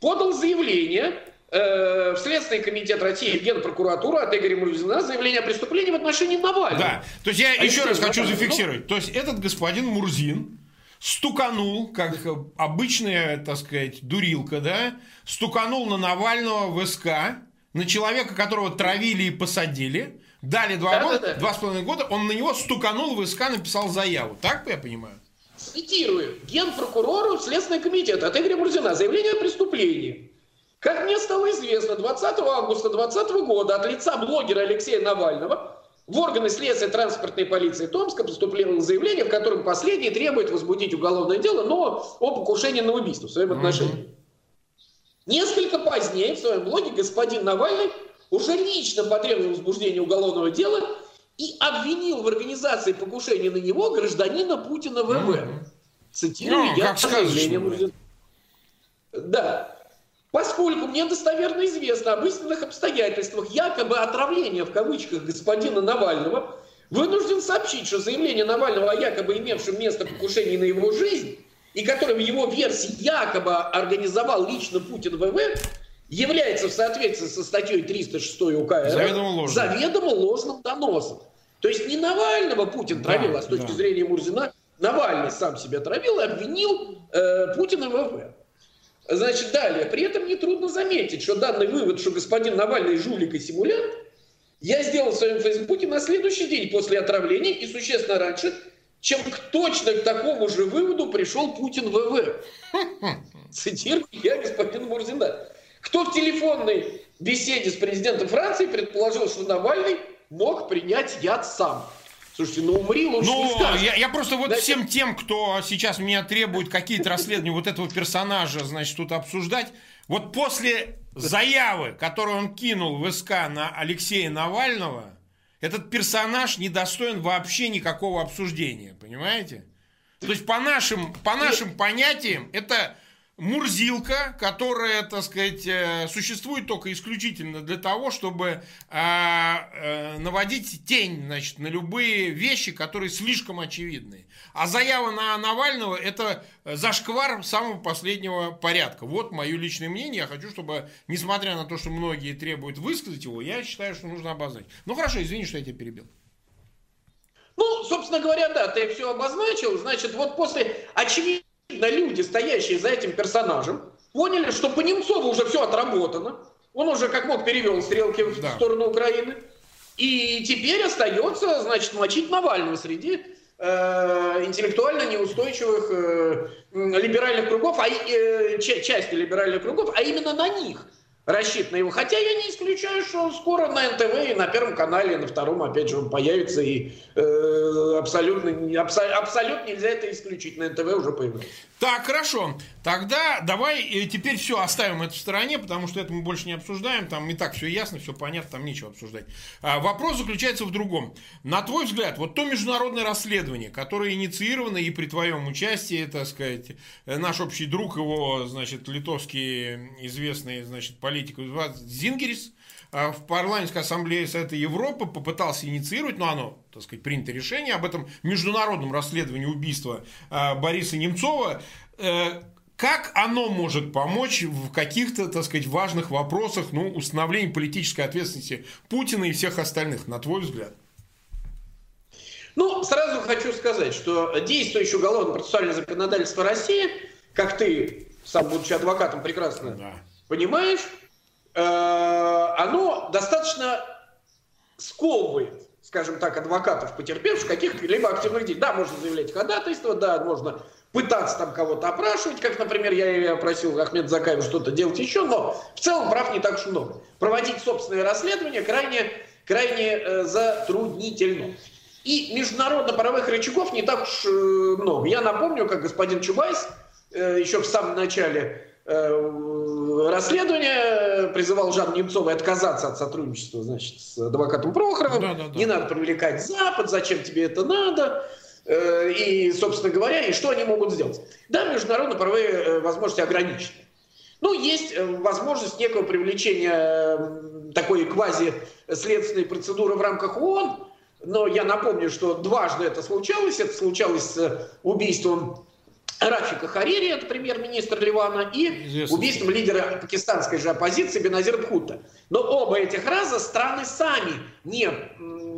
подал заявление в Следственный комитет России, в Генпрокуратуру от Игоря Мурзина заявление о преступлении в отношении Навального.
Да, то есть я а еще раз хочу зафиксировать. То есть этот господин Мурзин стуканул, как обычная, так сказать, дурилка, да, стуканул на Навального в СК, на человека, которого травили и посадили, Дали два да, года, да, да. два с половиной года, он на него стуканул в СК, написал заяву. Так я понимаю?
Цитирую. Генпрокурору Следственный комитет от Игоря Мурзина. Заявление о преступлении. Как мне стало известно, 20 августа 2020 года от лица блогера Алексея Навального в органы следствия транспортной полиции Томска поступило заявление, в котором последний требует возбудить уголовное дело, но о покушении на убийство в своем отношении. Несколько позднее в своем блоге господин Навальный уже лично потребовал возбуждения уголовного дела и обвинил в организации покушения на него гражданина Путина ВВ. Mm-hmm. Цитирую ну, я заявление Да. Поскольку мне достоверно известно об истинных обстоятельствах якобы отравления в кавычках господина Навального, вынужден сообщить, что заявление Навального о якобы имевшем место покушении на его жизнь и которое в его версии якобы организовал лично Путин ВВ, является в соответствии со статьей 306 УК РФ заведомо ложным, заведомо ложным доносом. То есть не Навального Путин травил, да, а с точки да. зрения Мурзина Навальный сам себя травил и обвинил э, Путина в ВВ. Значит, далее. При этом нетрудно заметить, что данный вывод, что господин Навальный жулик и симулянт, я сделал в своем Фейсбуке на следующий день после отравления и существенно раньше, чем точно к такому же выводу пришел Путин ВВ. Цитирую я господина Мурзина. Кто в телефонной беседе с президентом Франции предположил, что Навальный мог принять яд сам? Слушайте, ну умри лучше ну, не скажешь.
Я, я просто вот Знаете... всем тем, кто сейчас меня требует какие-то расследования вот этого персонажа, значит, тут обсуждать, вот после заявы, которую он кинул в СК на Алексея Навального, этот персонаж недостоин вообще никакого обсуждения, понимаете? То есть по нашим, по нашим понятиям это Мурзилка, которая, так сказать, э, существует только исключительно для того, чтобы а, э, наводить тень значит, на любые вещи, которые слишком очевидны. А заява на Навального – это зашквар самого последнего порядка. Вот мое личное мнение. Я хочу, чтобы, несмотря на то, что многие требуют высказать его, я считаю, что нужно обозначить. Ну хорошо, извини, что я тебя перебил.
Ну, собственно говоря, да, ты все обозначил. Значит, вот после очевидного люди, стоящие за этим персонажем, поняли, что по Немцову уже все отработано. Он уже как мог перевел стрелки в да. сторону Украины. И теперь остается, значит, мочить Навального среди э, интеллектуально неустойчивых э, либеральных кругов, а, э, части либеральных кругов, а именно на них – рассчитан его. Хотя я не исключаю, что скоро на НТВ и на Первом канале, и на Втором, опять же, он появится, и э, абсолютно, абсо, абсолютно нельзя это исключить. На НТВ уже появился.
Так, хорошо. Тогда давай э, теперь все оставим это в стороне, потому что это мы больше не обсуждаем. Там и так все ясно, все понятно, там нечего обсуждать. А, вопрос заключается в другом. На твой взгляд, вот то международное расследование, которое инициировано и при твоем участии, так сказать, э, наш общий друг его, значит, литовский известный, значит, политик Зингерис, а, в парламентской ассамблее Совета Европы попытался инициировать, но оно, так сказать, принято решение об этом международном расследовании убийства а, Бориса Немцова. Как оно может помочь в каких-то, так сказать, важных вопросах, ну, установления политической ответственности Путина и всех остальных, на твой взгляд?
Ну, сразу хочу сказать, что действующее уголовно-процессуальное законодательство России, как ты, сам будучи адвокатом, прекрасно да. понимаешь, Э, оно достаточно сковывает, скажем так, адвокатов, потерпевших каких-либо активных действий. Да, можно заявлять ходатайство, да, можно пытаться там кого-то опрашивать, как, например, я и просил Ахмед Закаева что-то делать еще, но в целом прав не так уж много. Проводить собственное расследование крайне, крайне э, затруднительно. И международно-правовых рычагов не так уж э, много. Я напомню, как господин Чубайс э, еще в самом начале Э, расследование, призывал Жан Немцова отказаться от сотрудничества значит, с адвокатом Прохоровым. Да, да, да. Не надо привлекать Запад, зачем тебе это надо. Э, и, собственно говоря, и что они могут сделать? Да, международно-правовые э, возможности ограничены. Ну, есть возможность некого привлечения такой квази-следственной процедуры в рамках ООН, но я напомню, что дважды это случалось. Это случалось с убийством Рафика Харири, это премьер-министр Ливана, и Известно. убийством лидера пакистанской же оппозиции Беназир Бхутта. Но оба этих раза страны сами не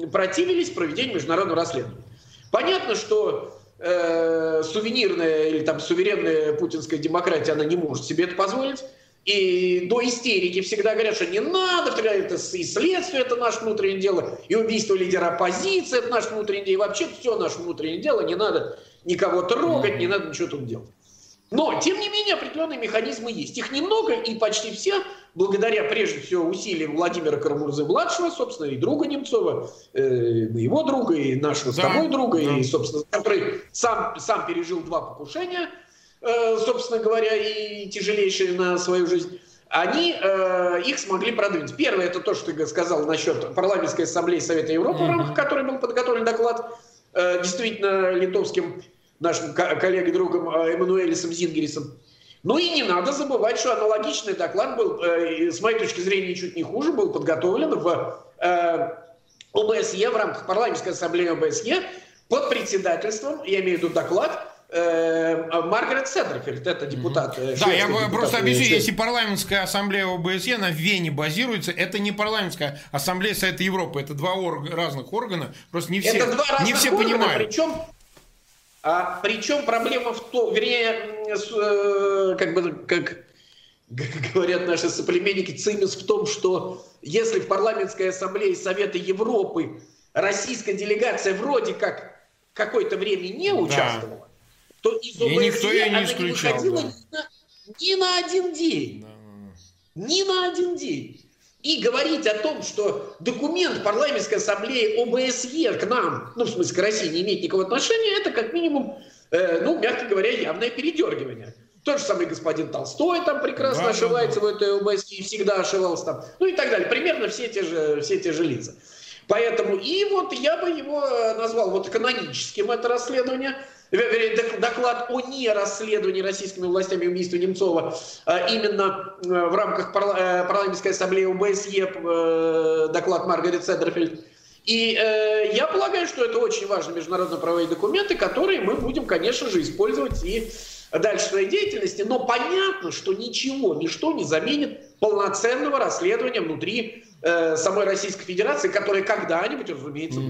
противились проведению международного расследования. Понятно, что э, сувенирная или там суверенная путинская демократия, она не может себе это позволить. И до истерики всегда говорят, что не надо, это и следствие это наше внутреннее дело, и убийство лидера оппозиции это наше внутреннее дело, и вообще все наше внутреннее дело, не надо никого трогать, не надо ничего тут делать. Но, тем не менее, определенные механизмы есть. Их немного, и почти все, благодаря, прежде всего, усилиям Владимира Карамурзы-младшего, собственно, и друга Немцова, э, его друга, и нашего да, с тобой друга, да. и, собственно, который сам, сам пережил два покушения, э, собственно говоря, и тяжелейшие на свою жизнь, они э, их смогли продвинуть. Первое, это то, что ты сказал насчет парламентской ассамблеи Совета Европы, mm-hmm. в рамках которой был подготовлен доклад Э, действительно литовским нашим коллегой, другом э, Эммануэлисом Зингерисом. Ну и не надо забывать, что аналогичный доклад был, э, с моей точки зрения, чуть не хуже, был подготовлен в ОБСЕ, в рамках парламентской ассамблеи ОБСЕ, под председательством, я имею в виду доклад, Маргарет Седерфельд, это депутат.
Mm-hmm. Да, я депутат, просто объясню, если парламентская ассамблея ОБСЕ на Вене базируется, это не парламентская ассамблея Совета Европы, это два орг... разных органа, просто не все, это два не все органа, понимают.
Причем, а, причем проблема в том, вернее, э, как бы, как <laughs> говорят наши соплеменники, цимис в том, что если в парламентской ассамблее Совета Европы российская делегация вроде как какое-то время не участвовала, то из ОБСЕ никто ее не исключал, не выходила да. ни, на, ни на один день. Да. Ни на один день. И говорить о том, что документ парламентской ассамблеи ОБСЕ к нам, ну, в смысле, к России не имеет никакого отношения, это как минимум, э, ну, мягко говоря, явное передергивание. Тот же самый господин Толстой там прекрасно да, ошивается да, в этой ОБСЕ и всегда ошивался там. Ну и так далее. Примерно все те же, все те же лица. Поэтому и вот я бы его э, назвал вот каноническим это расследование – доклад о нерасследовании российскими властями убийства Немцова а именно э, в рамках э, парламентской ассамблеи ОБСЕ, доклад Маргарет Седерфельд. И э, я полагаю, что это очень важные международно-правовые документы, которые мы будем, конечно же, использовать и дальше своей деятельности. Но понятно, что ничего, ничто не заменит полноценного расследования внутри Э, самой Российской Федерации, которая когда-нибудь, разумеется,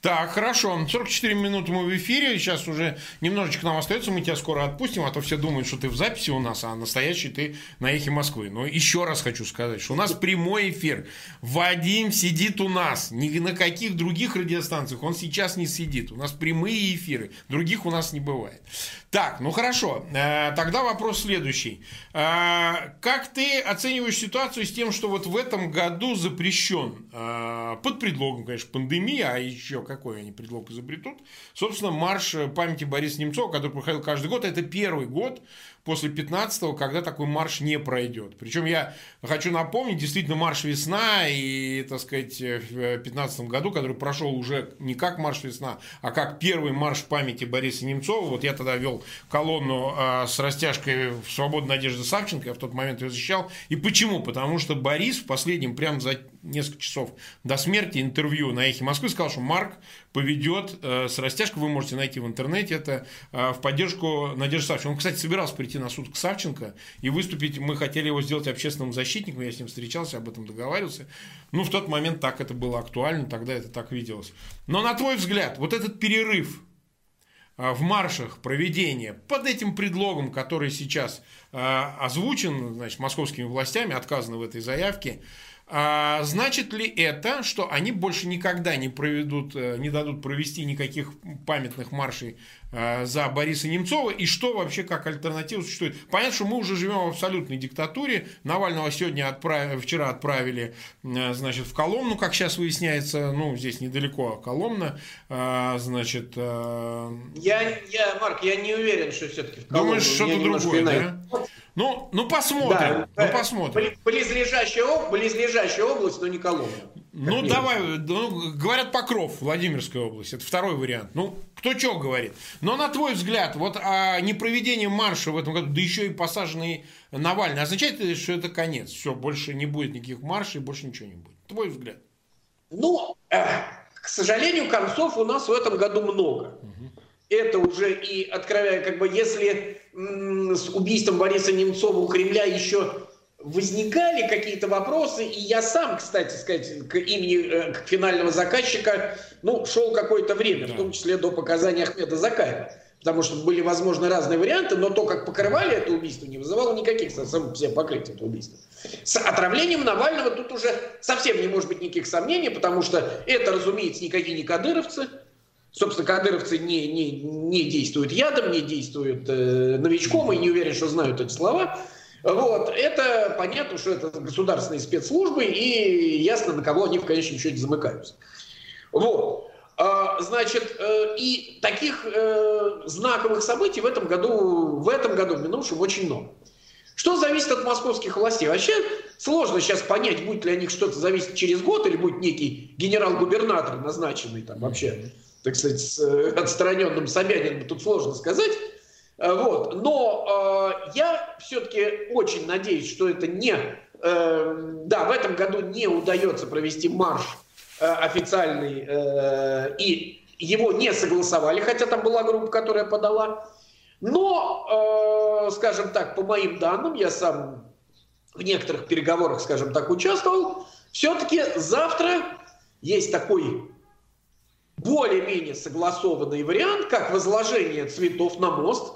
Так, хорошо. 44 минуты мы в эфире. Сейчас уже немножечко нам остается. Мы тебя скоро отпустим, а то все думают, что ты в записи у нас, а настоящий ты на эхе Москвы. Но еще раз хочу сказать, что у нас прямой эфир. Вадим сидит у нас. Ни на каких других радиостанциях он сейчас не сидит. У нас прямые эфиры. Других у нас не бывает. Так, ну хорошо. Э, тогда вопрос следующий. Э, как ты оцениваешь ситуацию с тем, что вот в этом году запрещен, э, под предлогом, конечно, пандемии, а еще какой они предлог изобретут, собственно, марш памяти Бориса Немцова, который проходил каждый год, это первый год, после 15-го, когда такой марш не пройдет. Причем я хочу напомнить, действительно, марш «Весна» и, так сказать, в 15 году, который прошел уже не как марш «Весна», а как первый марш памяти Бориса Немцова. Вот я тогда вел колонну а, с растяжкой в «Свободной Надежды Савченко», я в тот момент ее защищал. И почему? Потому что Борис в последнем, прям за несколько часов до смерти интервью на «Эхе Москвы» сказал, что Марк поведет э, с растяжкой, вы можете найти в интернете это, э, в поддержку Надежды Савченко. Он, кстати, собирался прийти на суд к Савченко и выступить, мы хотели его сделать общественным защитником, я с ним встречался, об этом договаривался. Ну, в тот момент так это было актуально, тогда это так виделось. Но на твой взгляд, вот этот перерыв э, в маршах проведения под этим предлогом, который сейчас озвучен значит, московскими властями, отказано в этой заявке, а значит ли это, что они больше никогда не проведут, э, не дадут провести никаких памятных маршей за Бориса Немцова? И что вообще как альтернатива существует? Понятно, что мы уже живем в абсолютной диктатуре. Навального сегодня отправили, вчера отправили, э, значит, в Коломну, как сейчас выясняется, ну, здесь недалеко Коломна, значит...
Я, я, Марк, я не уверен, что все-таки в
Коломну. Думаешь, что-то другое, да? Ну, ну посмотрим. Да, ну, посмотрим.
Близлежащая, близлежащая область, но не Коломна.
Ну, давай, ну, говорят Покров, Владимирская область. Это второй вариант. Ну, кто что говорит. Но на твой взгляд, вот а непроведение марша в этом году, да еще и посаженный Навальный, означает ли, что это конец? Все, больше не будет никаких маршей, больше ничего не будет. Твой взгляд.
Ну, э, к сожалению, концов у нас в этом году много. Угу это уже и откровенно, как бы, если с убийством Бориса Немцова у Кремля еще возникали какие-то вопросы, и я сам, кстати сказать, к имени э, к финального заказчика, ну, шел какое-то время, да. в том числе до показания Ахмеда Закаева. Потому что были возможны разные варианты, но то, как покрывали это убийство, не вызывало никаких сам все покрытия этого убийства. С отравлением Навального тут уже совсем не может быть никаких сомнений, потому что это, разумеется, никакие не кадыровцы, Собственно, кадыровцы не, не, не действуют ядом, не действуют э, новичком и не уверен, что знают эти слова. Вот. Это понятно, что это государственные спецслужбы, и ясно, на кого они в конечном счете замыкаются. Вот. А, значит, э, и таких э, знаковых событий в этом году, в этом году, в минувшем, очень много. Что зависит от московских властей? Вообще сложно сейчас понять, будет ли о них что-то зависеть через год, или будет некий генерал-губернатор, назначенный там вообще так сказать, с э, отстраненным Собяниным, тут сложно сказать. Э, вот. Но э, я все-таки очень надеюсь, что это не... Э, да, в этом году не удается провести марш э, официальный, э, и его не согласовали, хотя там была группа, которая подала. Но, э, скажем так, по моим данным, я сам в некоторых переговорах, скажем так, участвовал, все-таки завтра есть такой более-менее согласованный вариант, как возложение цветов на мост.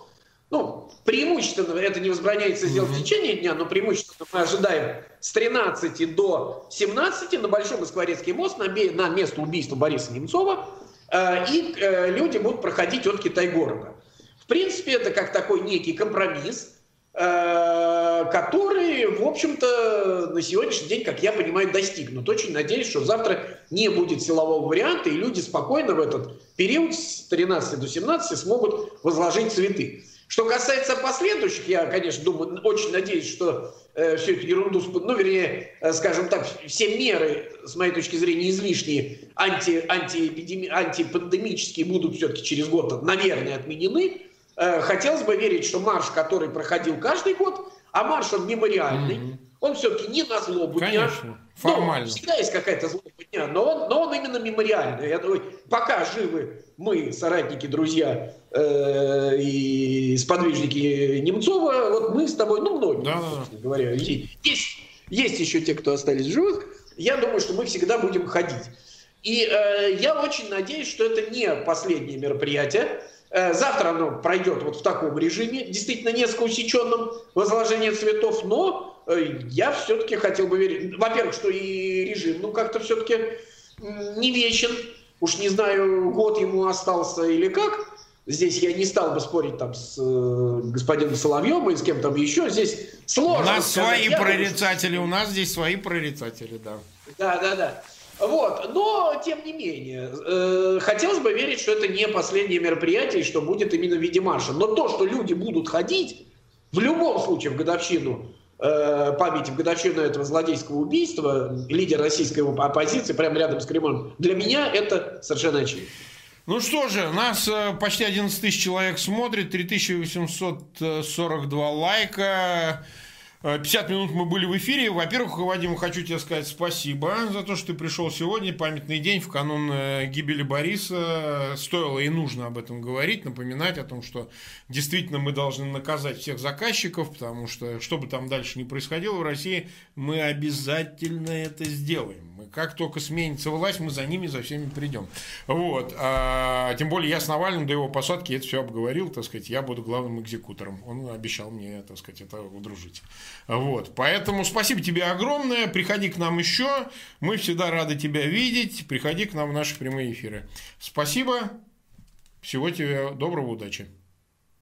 Ну, преимущественно это не возбраняется сделать в течение дня, но преимущественно мы ожидаем с 13 до 17 на Большой Москворецкий мост на, на место убийства Бориса Немцова. Э, и э, люди будут проходить от Китай-города. В принципе, это как такой некий компромисс, Э, который, в общем-то, на сегодняшний день, как я понимаю, достигнут. Очень надеюсь, что завтра не будет силового варианта, и люди спокойно в этот период с 13 до 17 смогут возложить цветы. Что касается последующих, я, конечно, думаю, очень надеюсь, что э, всю эту ерунду, ну, вернее, э, скажем так, все меры, с моей точки зрения, излишние, анти, антиэпидеми, антипандемические будут все-таки через год, наверное, отменены. Э, хотелось бы верить, что марш, который проходил каждый год, а марш он мемориальный, mm-hmm. он все-таки не на злобу
Конечно, дня. формально.
Ну, всегда есть какая-то злоба дня, но он, но он именно мемориальный. Я думаю, пока живы мы, соратники, друзья э, и сподвижники Немцова, вот мы с тобой, ну, многие, да. собственно говоря, есть, есть еще те, кто остались живых, я думаю, что мы всегда будем ходить. И э, я очень надеюсь, что это не последнее мероприятие, завтра оно пройдет вот в таком режиме, действительно несколько усеченном возложение цветов, но э, я все-таки хотел бы верить, во-первых, что и режим, ну как-то все-таки не вечен, уж не знаю, год ему остался или как, Здесь я не стал бы спорить там с э, господином Соловьем и с кем там еще. Здесь сложно.
У нас сказать. свои я прорицатели, думаю, у нас здесь свои прорицатели, да.
Да, да, да. Вот, но тем не менее, э, хотелось бы верить, что это не последнее мероприятие, что будет именно в виде марша. Но то, что люди будут ходить, в любом случае в годовщину э, памяти, в годовщину этого злодейского убийства, лидер российской оппозиции прямо рядом с Кремлем, для меня это совершенно очевидно.
Ну что же, нас э, почти 11 тысяч человек смотрит, 3842 лайка. 50 минут мы были в эфире. Во-первых, Вадим, хочу тебе сказать спасибо за то, что ты пришел сегодня. Памятный день в канун э, гибели Бориса. Стоило и нужно об этом говорить, напоминать о том, что действительно мы должны наказать всех заказчиков, потому что, что бы там дальше ни происходило в России, мы обязательно это сделаем. Мы как только сменится власть, мы за ними, за всеми придем. Вот. А, тем более я с Навальным до его посадки это все обговорил, так сказать, я буду главным экзекутором. Он обещал мне, так сказать, это удружить. Вот. Поэтому спасибо тебе огромное. Приходи к нам еще. Мы всегда рады тебя видеть. Приходи к нам в наши прямые эфиры. Спасибо. Всего тебе доброго, удачи.